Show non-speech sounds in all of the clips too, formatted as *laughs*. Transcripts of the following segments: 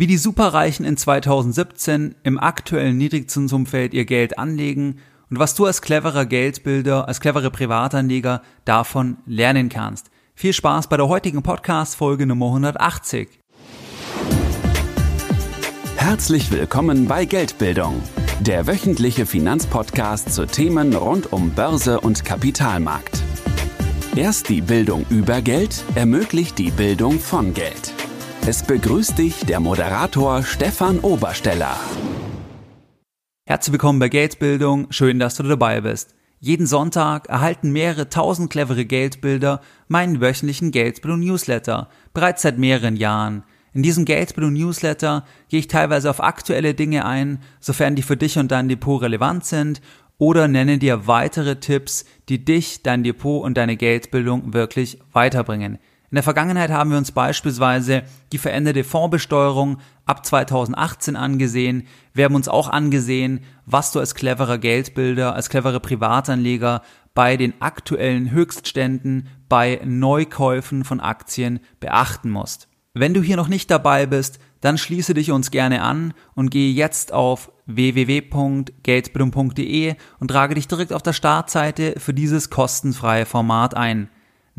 Wie die Superreichen in 2017 im aktuellen Niedrigzinsumfeld ihr Geld anlegen und was du als cleverer Geldbilder, als cleverer Privatanleger davon lernen kannst. Viel Spaß bei der heutigen Podcast-Folge Nummer 180. Herzlich willkommen bei Geldbildung, der wöchentliche Finanzpodcast zu Themen rund um Börse und Kapitalmarkt. Erst die Bildung über Geld ermöglicht die Bildung von Geld. Es begrüßt dich der Moderator Stefan Obersteller. Herzlich willkommen bei Geldbildung, schön, dass du dabei bist. Jeden Sonntag erhalten mehrere tausend clevere Geldbilder meinen wöchentlichen Geldbildung Newsletter, bereits seit mehreren Jahren. In diesem Geldbildung Newsletter gehe ich teilweise auf aktuelle Dinge ein, sofern die für dich und dein Depot relevant sind, oder nenne dir weitere Tipps, die dich, dein Depot und deine Geldbildung wirklich weiterbringen. In der Vergangenheit haben wir uns beispielsweise die veränderte Fondsbesteuerung ab 2018 angesehen. Wir haben uns auch angesehen, was du als cleverer Geldbilder, als cleverer Privatanleger bei den aktuellen Höchstständen bei Neukäufen von Aktien beachten musst. Wenn du hier noch nicht dabei bist, dann schließe dich uns gerne an und gehe jetzt auf www.geldbildung.de und trage dich direkt auf der Startseite für dieses kostenfreie Format ein.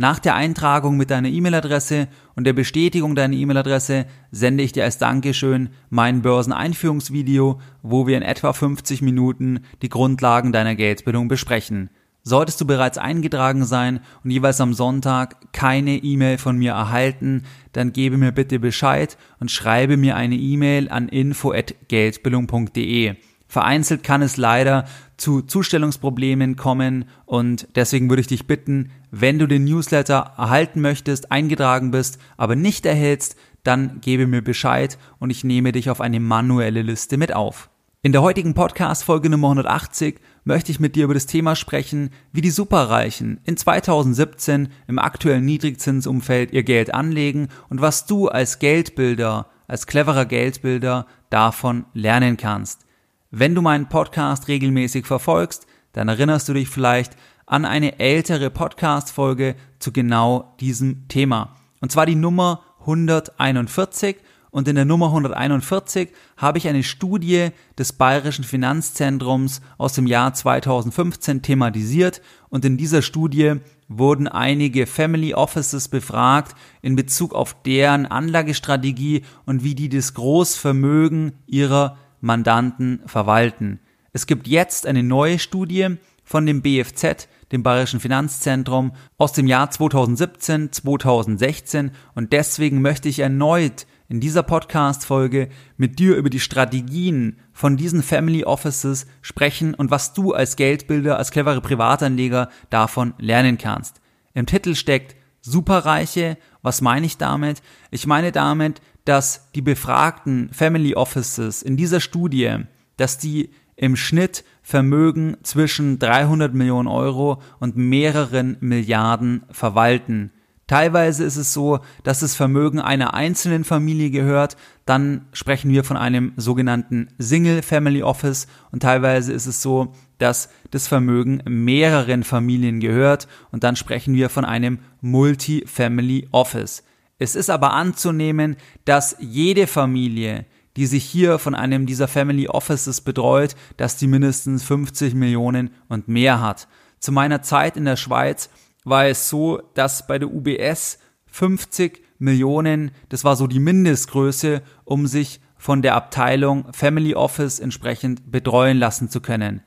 Nach der Eintragung mit deiner E-Mail-Adresse und der Bestätigung deiner E-Mail-Adresse sende ich dir als Dankeschön mein Börseneinführungsvideo, wo wir in etwa 50 Minuten die Grundlagen deiner Geldbildung besprechen. Solltest du bereits eingetragen sein und jeweils am Sonntag keine E-Mail von mir erhalten, dann gebe mir bitte Bescheid und schreibe mir eine E-Mail an info@geldbildung.de. Vereinzelt kann es leider zu Zustellungsproblemen kommen und deswegen würde ich dich bitten, wenn du den Newsletter erhalten möchtest, eingetragen bist, aber nicht erhältst, dann gebe mir Bescheid und ich nehme dich auf eine manuelle Liste mit auf. In der heutigen Podcast Folge Nummer 180 möchte ich mit dir über das Thema sprechen, wie die Superreichen in 2017 im aktuellen Niedrigzinsumfeld ihr Geld anlegen und was du als Geldbilder, als cleverer Geldbilder davon lernen kannst. Wenn du meinen Podcast regelmäßig verfolgst, dann erinnerst du dich vielleicht an eine ältere Podcast-Folge zu genau diesem Thema. Und zwar die Nummer 141. Und in der Nummer 141 habe ich eine Studie des Bayerischen Finanzzentrums aus dem Jahr 2015 thematisiert. Und in dieser Studie wurden einige Family Offices befragt in Bezug auf deren Anlagestrategie und wie die das Großvermögen ihrer Mandanten verwalten. Es gibt jetzt eine neue Studie von dem BFZ, dem Bayerischen Finanzzentrum, aus dem Jahr 2017, 2016 und deswegen möchte ich erneut in dieser Podcast-Folge mit dir über die Strategien von diesen Family Offices sprechen und was du als Geldbilder, als clevere Privatanleger davon lernen kannst. Im Titel steckt Superreiche. Was meine ich damit? Ich meine damit, dass die befragten Family Offices in dieser Studie, dass die im Schnitt Vermögen zwischen 300 Millionen Euro und mehreren Milliarden verwalten. Teilweise ist es so, dass das Vermögen einer einzelnen Familie gehört, dann sprechen wir von einem sogenannten Single Family Office und teilweise ist es so, dass das Vermögen mehreren Familien gehört und dann sprechen wir von einem Multi-Family Office. Es ist aber anzunehmen, dass jede Familie, die sich hier von einem dieser Family Offices betreut, dass die mindestens 50 Millionen und mehr hat. Zu meiner Zeit in der Schweiz war es so, dass bei der UBS 50 Millionen, das war so die Mindestgröße, um sich von der Abteilung Family Office entsprechend betreuen lassen zu können.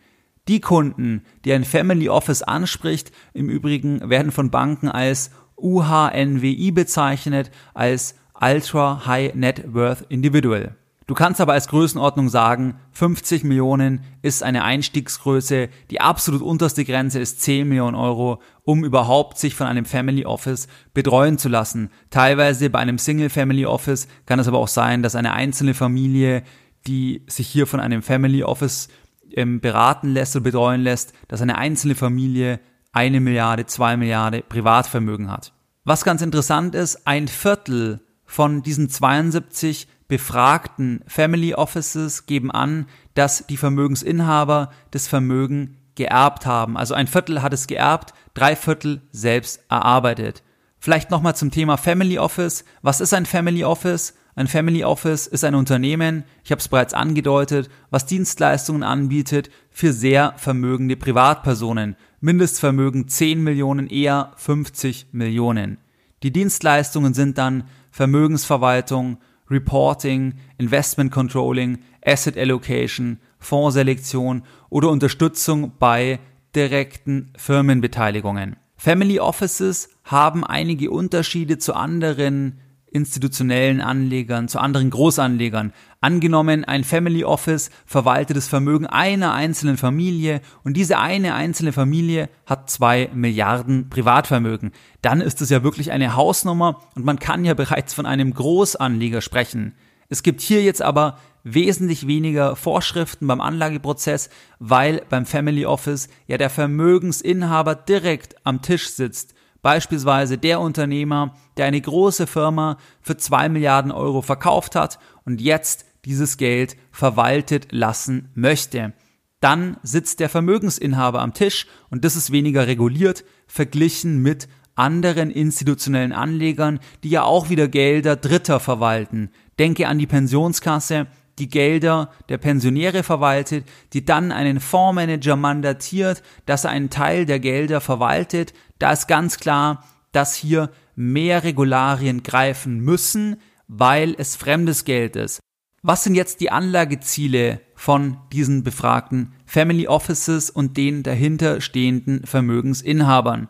Die Kunden, die ein Family Office anspricht, im Übrigen werden von Banken als UHNWI bezeichnet als Ultra High Net Worth Individual. Du kannst aber als Größenordnung sagen, 50 Millionen ist eine Einstiegsgröße, die absolut unterste Grenze ist 10 Millionen Euro, um überhaupt sich von einem Family Office betreuen zu lassen. Teilweise bei einem Single Family Office kann es aber auch sein, dass eine einzelne Familie, die sich hier von einem Family Office ähm, beraten lässt oder betreuen lässt, dass eine einzelne Familie eine Milliarde, zwei Milliarde Privatvermögen hat. Was ganz interessant ist, ein Viertel von diesen 72 befragten Family Offices geben an, dass die Vermögensinhaber das Vermögen geerbt haben. Also ein Viertel hat es geerbt, drei Viertel selbst erarbeitet. Vielleicht nochmal zum Thema Family Office. Was ist ein Family Office? Ein Family Office ist ein Unternehmen, ich habe es bereits angedeutet, was Dienstleistungen anbietet für sehr vermögende Privatpersonen. Mindestvermögen 10 Millionen, eher 50 Millionen. Die Dienstleistungen sind dann Vermögensverwaltung, Reporting, Investment Controlling, Asset Allocation, Fondsselektion oder Unterstützung bei direkten Firmenbeteiligungen. Family Offices haben einige Unterschiede zu anderen institutionellen Anlegern, zu anderen Großanlegern. Angenommen, ein Family Office verwaltet das Vermögen einer einzelnen Familie und diese eine einzelne Familie hat zwei Milliarden Privatvermögen. Dann ist es ja wirklich eine Hausnummer und man kann ja *laughs* bereits von einem Großanleger sprechen. Es gibt hier jetzt aber wesentlich weniger Vorschriften beim Anlageprozess, weil beim Family Office ja der Vermögensinhaber direkt am Tisch sitzt Beispielsweise der Unternehmer, der eine große Firma für zwei Milliarden Euro verkauft hat und jetzt dieses Geld verwaltet lassen möchte. Dann sitzt der Vermögensinhaber am Tisch und das ist weniger reguliert verglichen mit anderen institutionellen Anlegern, die ja auch wieder Gelder Dritter verwalten. Denke an die Pensionskasse, die Gelder der Pensionäre verwaltet, die dann einen Fondsmanager mandatiert, dass er einen Teil der Gelder verwaltet. Da ist ganz klar, dass hier mehr Regularien greifen müssen, weil es fremdes Geld ist. Was sind jetzt die Anlageziele von diesen befragten Family Offices und den dahinter stehenden Vermögensinhabern?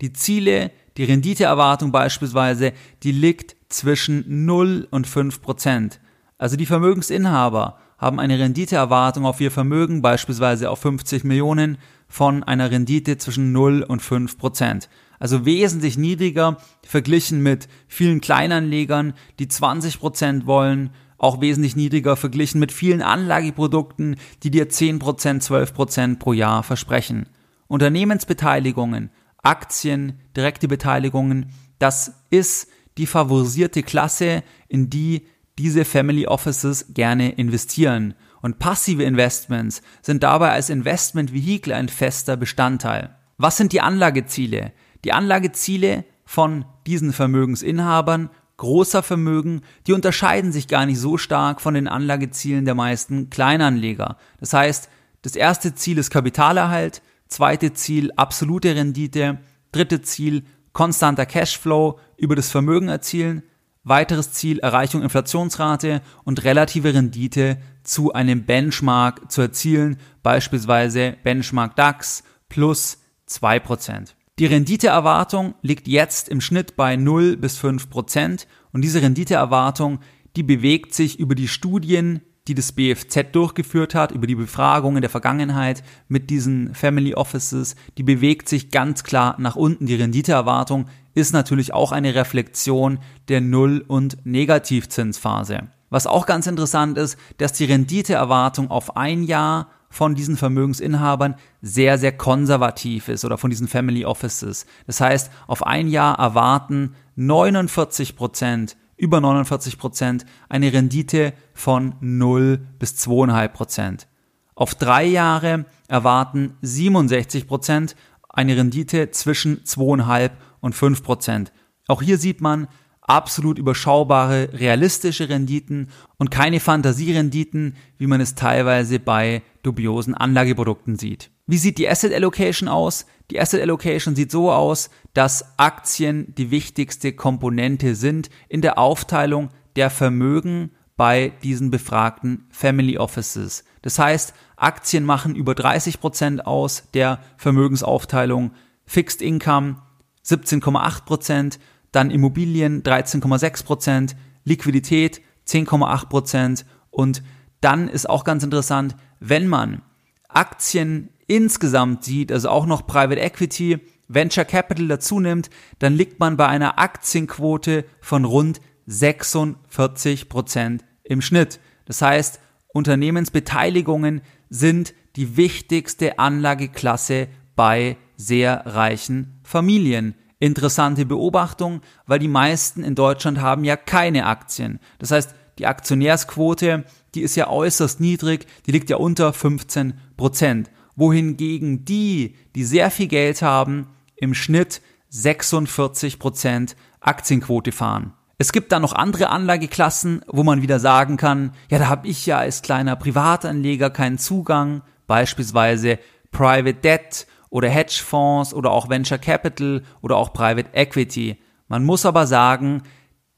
Die Ziele, die Renditeerwartung beispielsweise, die liegt zwischen 0 und 5 Prozent. Also die Vermögensinhaber haben eine Renditeerwartung auf ihr Vermögen, beispielsweise auf 50 Millionen, von einer Rendite zwischen 0 und 5 Prozent. Also wesentlich niedriger verglichen mit vielen Kleinanlegern, die 20 Prozent wollen, auch wesentlich niedriger verglichen mit vielen Anlageprodukten, die dir 10 Prozent, 12 Prozent pro Jahr versprechen. Unternehmensbeteiligungen, Aktien, direkte Beteiligungen, das ist die favorisierte Klasse, in die diese Family Offices gerne investieren. Und passive Investments sind dabei als Investmentvehikel ein fester Bestandteil. Was sind die Anlageziele? Die Anlageziele von diesen Vermögensinhabern großer Vermögen, die unterscheiden sich gar nicht so stark von den Anlagezielen der meisten Kleinanleger. Das heißt, das erste Ziel ist Kapitalerhalt, zweite Ziel absolute Rendite, dritte Ziel konstanter Cashflow über das Vermögen erzielen, Weiteres Ziel Erreichung Inflationsrate und relative Rendite zu einem Benchmark zu erzielen, beispielsweise Benchmark DAX plus 2%. Die Renditeerwartung liegt jetzt im Schnitt bei 0 bis 5% und diese Renditeerwartung, die bewegt sich über die Studien, die das BFZ durchgeführt hat, über die Befragung in der Vergangenheit mit diesen Family Offices, die bewegt sich ganz klar nach unten. Die Renditeerwartung ist natürlich auch eine Reflexion der Null- und Negativzinsphase. Was auch ganz interessant ist, dass die Renditeerwartung auf ein Jahr von diesen Vermögensinhabern sehr, sehr konservativ ist oder von diesen Family Offices. Das heißt, auf ein Jahr erwarten 49 Prozent, über 49 Prozent eine Rendite von 0 bis 2,5 Prozent. Auf drei Jahre erwarten 67 Prozent eine Rendite zwischen 2,5 und 5 Prozent. Auch hier sieht man absolut überschaubare, realistische Renditen und keine Fantasierenditen, wie man es teilweise bei dubiosen Anlageprodukten sieht. Wie sieht die Asset Allocation aus? Die Asset Allocation sieht so aus, dass Aktien die wichtigste Komponente sind in der Aufteilung der Vermögen bei diesen befragten Family Offices. Das heißt, Aktien machen über 30 Prozent aus der Vermögensaufteilung, Fixed Income 17,8 Prozent, dann Immobilien 13,6 Prozent, Liquidität 10,8 Prozent und dann ist auch ganz interessant, wenn man Aktien insgesamt sieht, also auch noch Private Equity, Venture Capital dazu nimmt, dann liegt man bei einer Aktienquote von rund 46 Prozent im Schnitt. Das heißt, Unternehmensbeteiligungen sind die wichtigste Anlageklasse bei sehr reichen Familien. Interessante Beobachtung, weil die meisten in Deutschland haben ja keine Aktien. Das heißt, die Aktionärsquote, die ist ja äußerst niedrig, die liegt ja unter 15 Prozent. Wohingegen die, die sehr viel Geld haben, im Schnitt 46 Prozent Aktienquote fahren. Es gibt dann noch andere Anlageklassen, wo man wieder sagen kann, ja, da habe ich ja als kleiner Privatanleger keinen Zugang, beispielsweise Private Debt oder Hedgefonds oder auch Venture Capital oder auch Private Equity. Man muss aber sagen,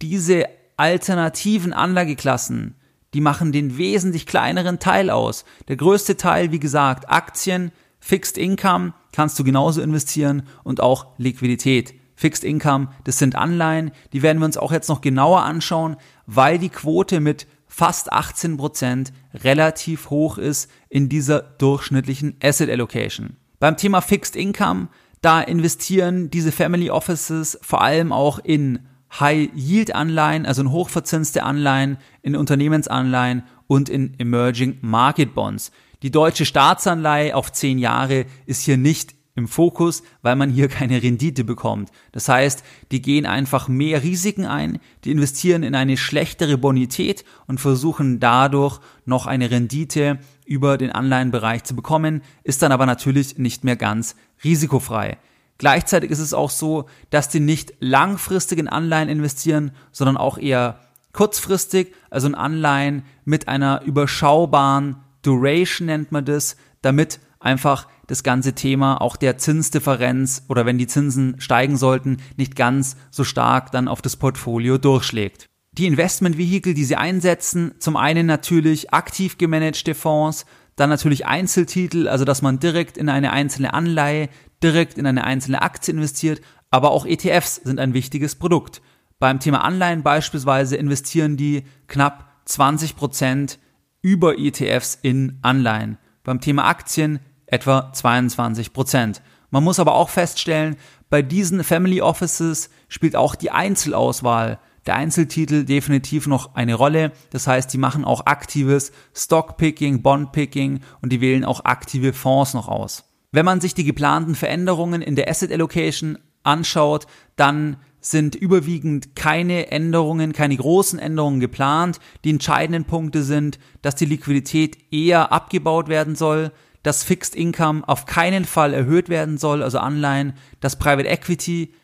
diese alternativen Anlageklassen, die machen den wesentlich kleineren Teil aus. Der größte Teil, wie gesagt, Aktien, Fixed Income kannst du genauso investieren und auch Liquidität. Fixed Income, das sind Anleihen, die werden wir uns auch jetzt noch genauer anschauen, weil die Quote mit fast 18 Prozent relativ hoch ist in dieser durchschnittlichen Asset Allocation. Beim Thema Fixed Income, da investieren diese Family Offices vor allem auch in High-Yield-Anleihen, also in hochverzinste Anleihen, in Unternehmensanleihen und in Emerging Market Bonds. Die deutsche Staatsanleihe auf zehn Jahre ist hier nicht im Fokus, weil man hier keine Rendite bekommt. Das heißt, die gehen einfach mehr Risiken ein, die investieren in eine schlechtere Bonität und versuchen dadurch noch eine Rendite über den Anleihenbereich zu bekommen, ist dann aber natürlich nicht mehr ganz risikofrei. Gleichzeitig ist es auch so, dass die nicht langfristig in Anleihen investieren, sondern auch eher kurzfristig, also in Anleihen mit einer überschaubaren Duration nennt man das, damit einfach das ganze Thema auch der Zinsdifferenz oder wenn die Zinsen steigen sollten, nicht ganz so stark dann auf das Portfolio durchschlägt. Die Investmentvehikel, die sie einsetzen, zum einen natürlich aktiv gemanagte Fonds, dann natürlich Einzeltitel, also dass man direkt in eine einzelne Anleihe, direkt in eine einzelne Aktie investiert, aber auch ETFs sind ein wichtiges Produkt. Beim Thema Anleihen beispielsweise investieren die knapp 20 Prozent über ETFs in Anleihen. Beim Thema Aktien etwa 22 Prozent. Man muss aber auch feststellen, bei diesen Family Offices spielt auch die Einzelauswahl der Einzeltitel definitiv noch eine Rolle. Das heißt, die machen auch aktives Stockpicking, Bondpicking und die wählen auch aktive Fonds noch aus. Wenn man sich die geplanten Veränderungen in der Asset Allocation anschaut, dann sind überwiegend keine Änderungen, keine großen Änderungen geplant. Die entscheidenden Punkte sind, dass die Liquidität eher abgebaut werden soll, dass Fixed Income auf keinen Fall erhöht werden soll, also Anleihen, dass Private Equity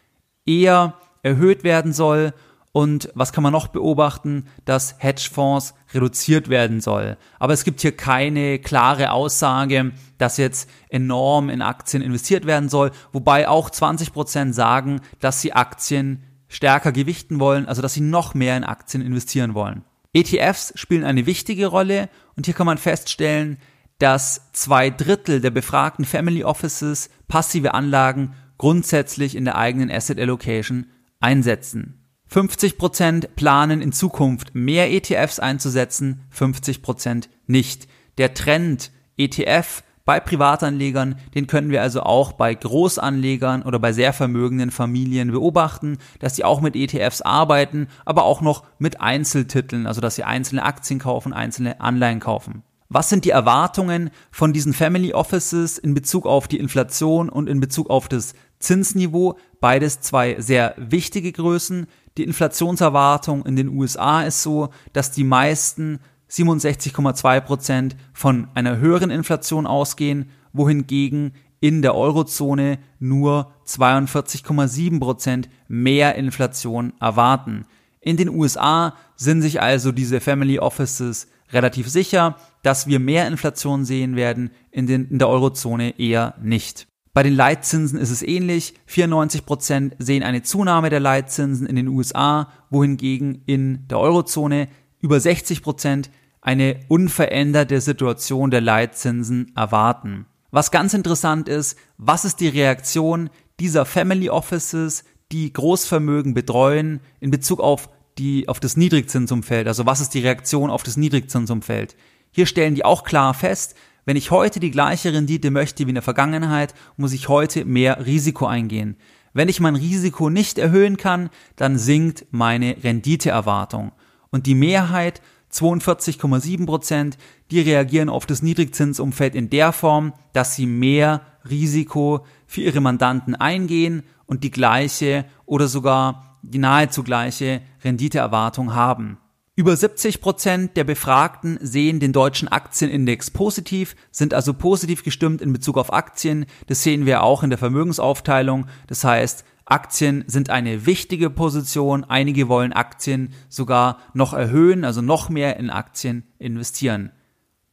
eher erhöht werden soll und was kann man noch beobachten, dass Hedgefonds reduziert werden soll. Aber es gibt hier keine klare Aussage, dass jetzt enorm in Aktien investiert werden soll, wobei auch 20 Prozent sagen, dass sie Aktien stärker gewichten wollen, also dass sie noch mehr in Aktien investieren wollen. ETFs spielen eine wichtige Rolle und hier kann man feststellen, dass zwei Drittel der befragten Family Offices passive Anlagen grundsätzlich in der eigenen Asset Allocation einsetzen. 50% planen in Zukunft mehr ETFs einzusetzen, 50% nicht. Der Trend ETF bei Privatanlegern, den können wir also auch bei Großanlegern oder bei sehr vermögenden Familien beobachten, dass sie auch mit ETFs arbeiten, aber auch noch mit Einzeltiteln, also dass sie einzelne Aktien kaufen, einzelne Anleihen kaufen. Was sind die Erwartungen von diesen Family Offices in Bezug auf die Inflation und in Bezug auf das Zinsniveau? Beides zwei sehr wichtige Größen. Die Inflationserwartung in den USA ist so, dass die meisten 67,2 Prozent von einer höheren Inflation ausgehen, wohingegen in der Eurozone nur 42,7 Prozent mehr Inflation erwarten. In den USA sind sich also diese Family Offices relativ sicher, dass wir mehr Inflation sehen werden, in, den, in der Eurozone eher nicht. Bei den Leitzinsen ist es ähnlich. 94 Prozent sehen eine Zunahme der Leitzinsen in den USA, wohingegen in der Eurozone über 60 Prozent eine unveränderte Situation der Leitzinsen erwarten. Was ganz interessant ist, was ist die Reaktion dieser Family Offices, die Großvermögen betreuen in Bezug auf die, auf das Niedrigzinsumfeld? Also was ist die Reaktion auf das Niedrigzinsumfeld? Hier stellen die auch klar fest, wenn ich heute die gleiche Rendite möchte wie in der Vergangenheit, muss ich heute mehr Risiko eingehen. Wenn ich mein Risiko nicht erhöhen kann, dann sinkt meine Renditeerwartung. Und die Mehrheit, 42,7 Prozent, die reagieren auf das Niedrigzinsumfeld in der Form, dass sie mehr Risiko für ihre Mandanten eingehen und die gleiche oder sogar die nahezu gleiche Renditeerwartung haben. Über 70 Prozent der Befragten sehen den deutschen Aktienindex positiv, sind also positiv gestimmt in Bezug auf Aktien. Das sehen wir auch in der Vermögensaufteilung. Das heißt, Aktien sind eine wichtige Position. Einige wollen Aktien sogar noch erhöhen, also noch mehr in Aktien investieren.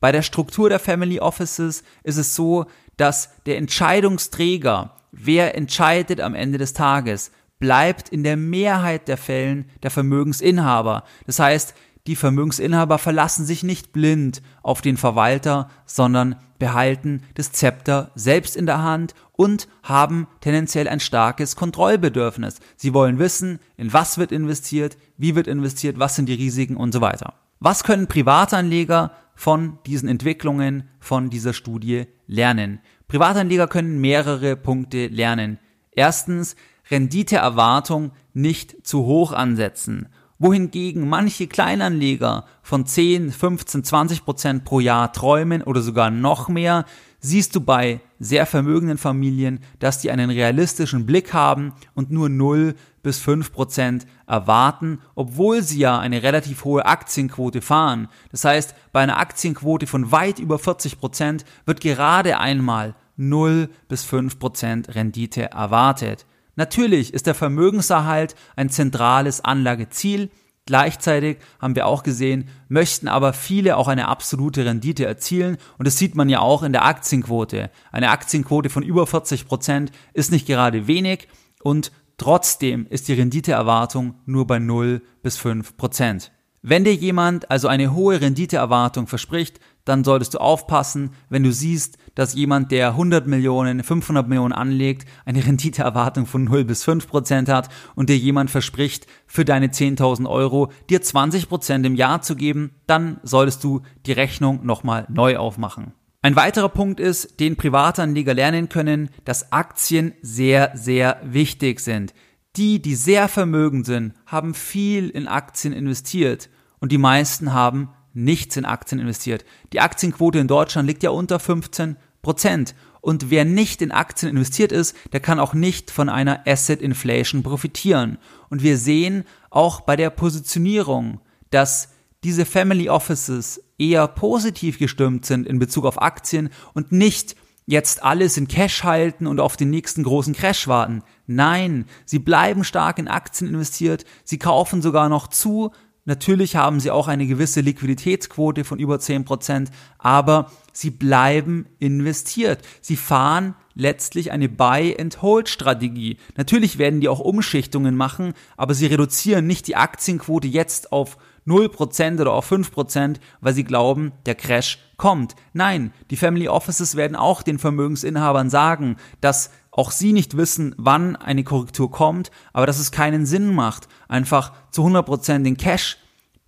Bei der Struktur der Family Offices ist es so, dass der Entscheidungsträger, wer entscheidet am Ende des Tages, bleibt in der Mehrheit der Fällen der Vermögensinhaber. Das heißt, die Vermögensinhaber verlassen sich nicht blind auf den Verwalter, sondern behalten das Zepter selbst in der Hand und haben tendenziell ein starkes Kontrollbedürfnis. Sie wollen wissen, in was wird investiert, wie wird investiert, was sind die Risiken und so weiter. Was können Privatanleger von diesen Entwicklungen, von dieser Studie lernen? Privatanleger können mehrere Punkte lernen. Erstens, Renditeerwartung nicht zu hoch ansetzen wohingegen manche Kleinanleger von 10, 15, 20 Prozent pro Jahr träumen oder sogar noch mehr, siehst du bei sehr vermögenden Familien, dass die einen realistischen Blick haben und nur 0 bis 5 Prozent erwarten, obwohl sie ja eine relativ hohe Aktienquote fahren. Das heißt, bei einer Aktienquote von weit über 40 Prozent wird gerade einmal 0 bis 5 Prozent Rendite erwartet. Natürlich ist der Vermögenserhalt ein zentrales Anlageziel. Gleichzeitig haben wir auch gesehen, möchten aber viele auch eine absolute Rendite erzielen. Und das sieht man ja auch in der Aktienquote. Eine Aktienquote von über 40 Prozent ist nicht gerade wenig und trotzdem ist die Renditeerwartung nur bei 0 bis 5 Prozent. Wenn dir jemand also eine hohe Renditeerwartung verspricht, dann solltest du aufpassen, wenn du siehst, dass jemand, der 100 Millionen, 500 Millionen anlegt, eine Renditeerwartung von 0 bis 5 Prozent hat und dir jemand verspricht, für deine 10.000 Euro dir 20 Prozent im Jahr zu geben, dann solltest du die Rechnung nochmal neu aufmachen. Ein weiterer Punkt ist, den Privatanleger lernen können, dass Aktien sehr, sehr wichtig sind. Die, die sehr vermögend sind, haben viel in Aktien investiert und die meisten haben nichts in Aktien investiert. Die Aktienquote in Deutschland liegt ja unter 15 Prozent. Und wer nicht in Aktien investiert ist, der kann auch nicht von einer Asset Inflation profitieren. Und wir sehen auch bei der Positionierung, dass diese Family Offices eher positiv gestimmt sind in Bezug auf Aktien und nicht jetzt alles in Cash halten und auf den nächsten großen Crash warten. Nein, sie bleiben stark in Aktien investiert, sie kaufen sogar noch zu, Natürlich haben sie auch eine gewisse Liquiditätsquote von über 10%, aber sie bleiben investiert. Sie fahren letztlich eine Buy-and-Hold-Strategie. Natürlich werden die auch Umschichtungen machen, aber sie reduzieren nicht die Aktienquote jetzt auf 0% oder auf 5%, weil sie glauben, der Crash kommt. Nein, die Family Offices werden auch den Vermögensinhabern sagen, dass auch sie nicht wissen, wann eine Korrektur kommt, aber dass es keinen Sinn macht, einfach zu 100% den Cash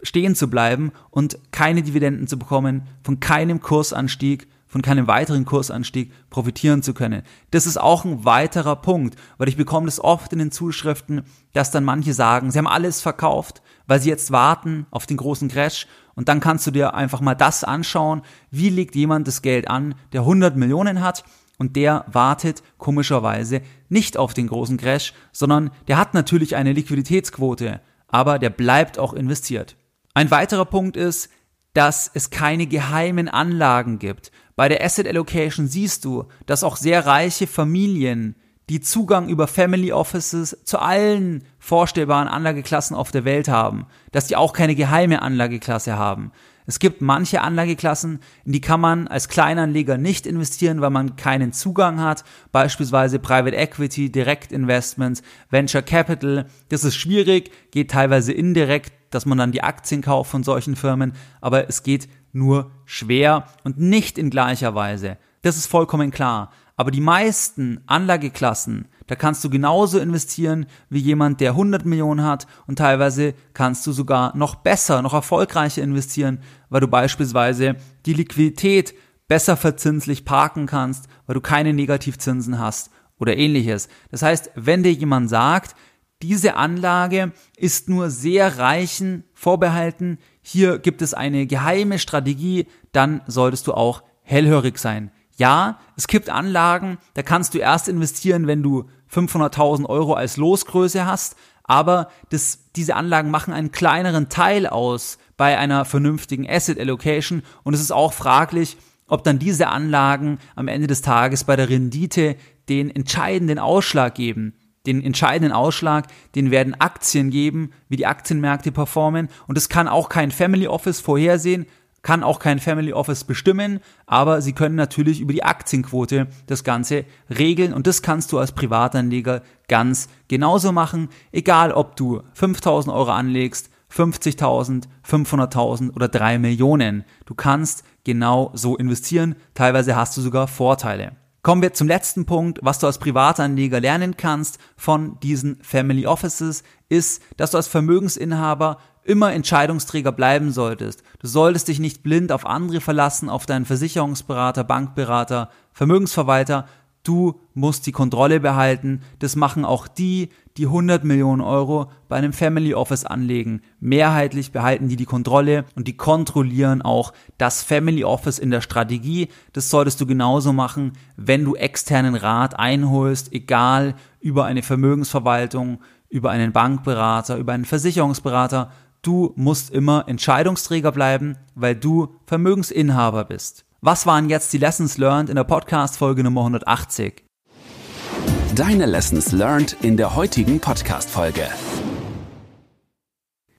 stehen zu bleiben und keine Dividenden zu bekommen, von keinem Kursanstieg, von keinem weiteren Kursanstieg profitieren zu können. Das ist auch ein weiterer Punkt, weil ich bekomme das oft in den Zuschriften, dass dann manche sagen, sie haben alles verkauft, weil sie jetzt warten auf den großen Crash. Und dann kannst du dir einfach mal das anschauen, wie legt jemand das Geld an, der 100 Millionen hat und der wartet komischerweise nicht auf den großen Crash, sondern der hat natürlich eine Liquiditätsquote, aber der bleibt auch investiert. Ein weiterer Punkt ist, dass es keine geheimen Anlagen gibt. Bei der Asset Allocation siehst du, dass auch sehr reiche Familien, die Zugang über Family Offices zu allen vorstellbaren Anlageklassen auf der Welt haben, dass die auch keine geheime Anlageklasse haben. Es gibt manche Anlageklassen, in die kann man als Kleinanleger nicht investieren, weil man keinen Zugang hat. Beispielsweise Private Equity, Direktinvestments, Venture Capital. Das ist schwierig, geht teilweise indirekt, dass man dann die Aktien kauft von solchen Firmen, aber es geht nur schwer und nicht in gleicher Weise. Das ist vollkommen klar. Aber die meisten Anlageklassen, da kannst du genauso investieren wie jemand, der 100 Millionen hat und teilweise kannst du sogar noch besser, noch erfolgreicher investieren, weil du beispielsweise die Liquidität besser verzinslich parken kannst, weil du keine Negativzinsen hast oder ähnliches. Das heißt, wenn dir jemand sagt, diese Anlage ist nur sehr reichen vorbehalten, hier gibt es eine geheime Strategie, dann solltest du auch hellhörig sein. Ja, es gibt Anlagen, da kannst du erst investieren, wenn du 500.000 Euro als Losgröße hast, aber das, diese Anlagen machen einen kleineren Teil aus bei einer vernünftigen Asset Allocation und es ist auch fraglich, ob dann diese Anlagen am Ende des Tages bei der Rendite den entscheidenden Ausschlag geben. Den entscheidenden Ausschlag, den werden Aktien geben, wie die Aktienmärkte performen. Und das kann auch kein Family Office vorhersehen, kann auch kein Family Office bestimmen, aber sie können natürlich über die Aktienquote das Ganze regeln und das kannst du als Privatanleger ganz genauso machen, egal ob du 5000 Euro anlegst, 50.000, 500.000 oder 3 Millionen. Du kannst genau so investieren, teilweise hast du sogar Vorteile. Kommen wir zum letzten Punkt, was du als Privatanleger lernen kannst von diesen Family Offices, ist, dass du als Vermögensinhaber immer Entscheidungsträger bleiben solltest. Du solltest dich nicht blind auf andere verlassen, auf deinen Versicherungsberater, Bankberater, Vermögensverwalter, Du musst die Kontrolle behalten. Das machen auch die, die 100 Millionen Euro bei einem Family Office anlegen. Mehrheitlich behalten die die Kontrolle und die kontrollieren auch das Family Office in der Strategie. Das solltest du genauso machen, wenn du externen Rat einholst, egal über eine Vermögensverwaltung, über einen Bankberater, über einen Versicherungsberater. Du musst immer Entscheidungsträger bleiben, weil du Vermögensinhaber bist. Was waren jetzt die Lessons learned in der Podcast-Folge Nummer 180? Deine Lessons learned in der heutigen Podcast-Folge.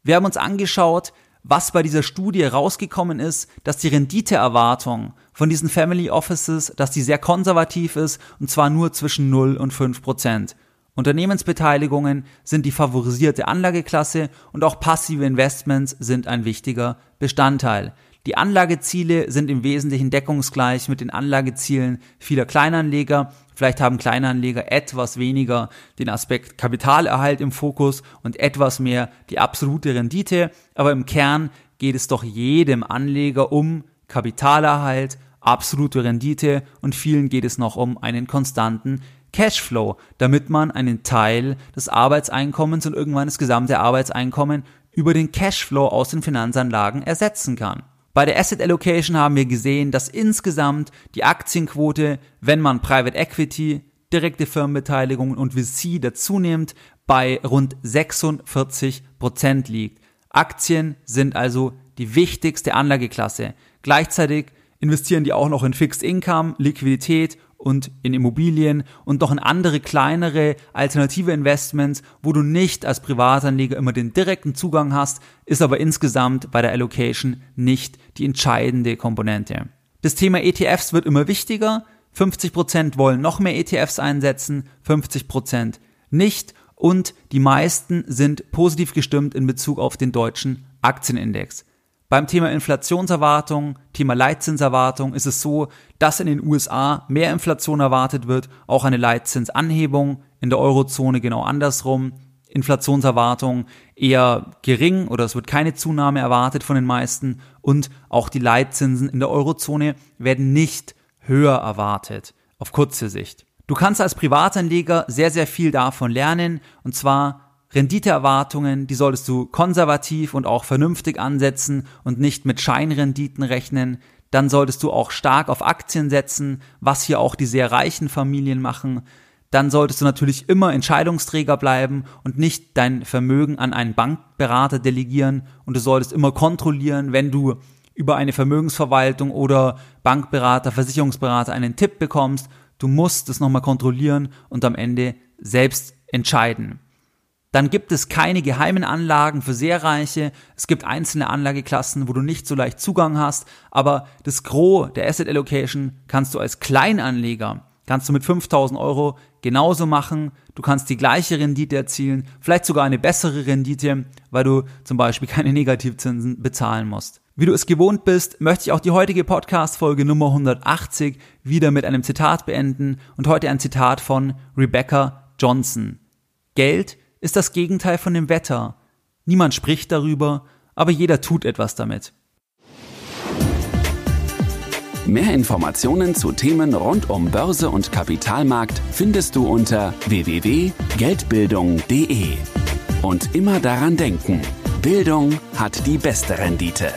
Wir haben uns angeschaut, was bei dieser Studie rausgekommen ist, dass die Renditeerwartung von diesen Family Offices, dass die sehr konservativ ist und zwar nur zwischen 0 und 5 Prozent. Unternehmensbeteiligungen sind die favorisierte Anlageklasse und auch passive Investments sind ein wichtiger Bestandteil. Die Anlageziele sind im Wesentlichen deckungsgleich mit den Anlagezielen vieler Kleinanleger. Vielleicht haben Kleinanleger etwas weniger den Aspekt Kapitalerhalt im Fokus und etwas mehr die absolute Rendite. Aber im Kern geht es doch jedem Anleger um Kapitalerhalt, absolute Rendite und vielen geht es noch um einen konstanten Cashflow, damit man einen Teil des Arbeitseinkommens und irgendwann das gesamte Arbeitseinkommen über den Cashflow aus den Finanzanlagen ersetzen kann. Bei der Asset Allocation haben wir gesehen, dass insgesamt die Aktienquote, wenn man Private Equity, direkte Firmenbeteiligung und VC dazu nimmt, bei rund 46 Prozent liegt. Aktien sind also die wichtigste Anlageklasse. Gleichzeitig investieren die auch noch in Fixed Income, Liquidität und in Immobilien und noch in andere kleinere alternative Investments, wo du nicht als Privatanleger immer den direkten Zugang hast, ist aber insgesamt bei der Allocation nicht die entscheidende Komponente. Das Thema ETFs wird immer wichtiger. 50% wollen noch mehr ETFs einsetzen, 50% nicht und die meisten sind positiv gestimmt in Bezug auf den deutschen Aktienindex. Beim Thema Inflationserwartung, Thema Leitzinserwartung ist es so, dass in den USA mehr Inflation erwartet wird, auch eine Leitzinsanhebung, in der Eurozone genau andersrum. Inflationserwartung eher gering oder es wird keine Zunahme erwartet von den meisten und auch die Leitzinsen in der Eurozone werden nicht höher erwartet auf kurze Sicht. Du kannst als Privatanleger sehr, sehr viel davon lernen und zwar Renditeerwartungen, die solltest du konservativ und auch vernünftig ansetzen und nicht mit Scheinrenditen rechnen. Dann solltest du auch stark auf Aktien setzen, was hier auch die sehr reichen Familien machen. Dann solltest du natürlich immer Entscheidungsträger bleiben und nicht dein Vermögen an einen Bankberater delegieren und du solltest immer kontrollieren, wenn du über eine Vermögensverwaltung oder Bankberater, Versicherungsberater einen Tipp bekommst. Du musst es nochmal kontrollieren und am Ende selbst entscheiden. Dann gibt es keine geheimen Anlagen für sehr Reiche. Es gibt einzelne Anlageklassen, wo du nicht so leicht Zugang hast. Aber das Gros der Asset Allocation kannst du als Kleinanleger, kannst du mit 5000 Euro genauso machen. Du kannst die gleiche Rendite erzielen, vielleicht sogar eine bessere Rendite, weil du zum Beispiel *laughs* keine Negativzinsen bezahlen musst. Wie du es gewohnt bist, möchte ich auch die heutige Podcast-Folge Nummer 180 wieder mit einem Zitat beenden und heute ein Zitat von Rebecca Johnson. Geld ist das Gegenteil von dem Wetter. Niemand spricht darüber, aber jeder tut etwas damit. Mehr Informationen zu Themen rund um Börse und Kapitalmarkt findest du unter www.geldbildung.de. Und immer daran denken, Bildung hat die beste Rendite.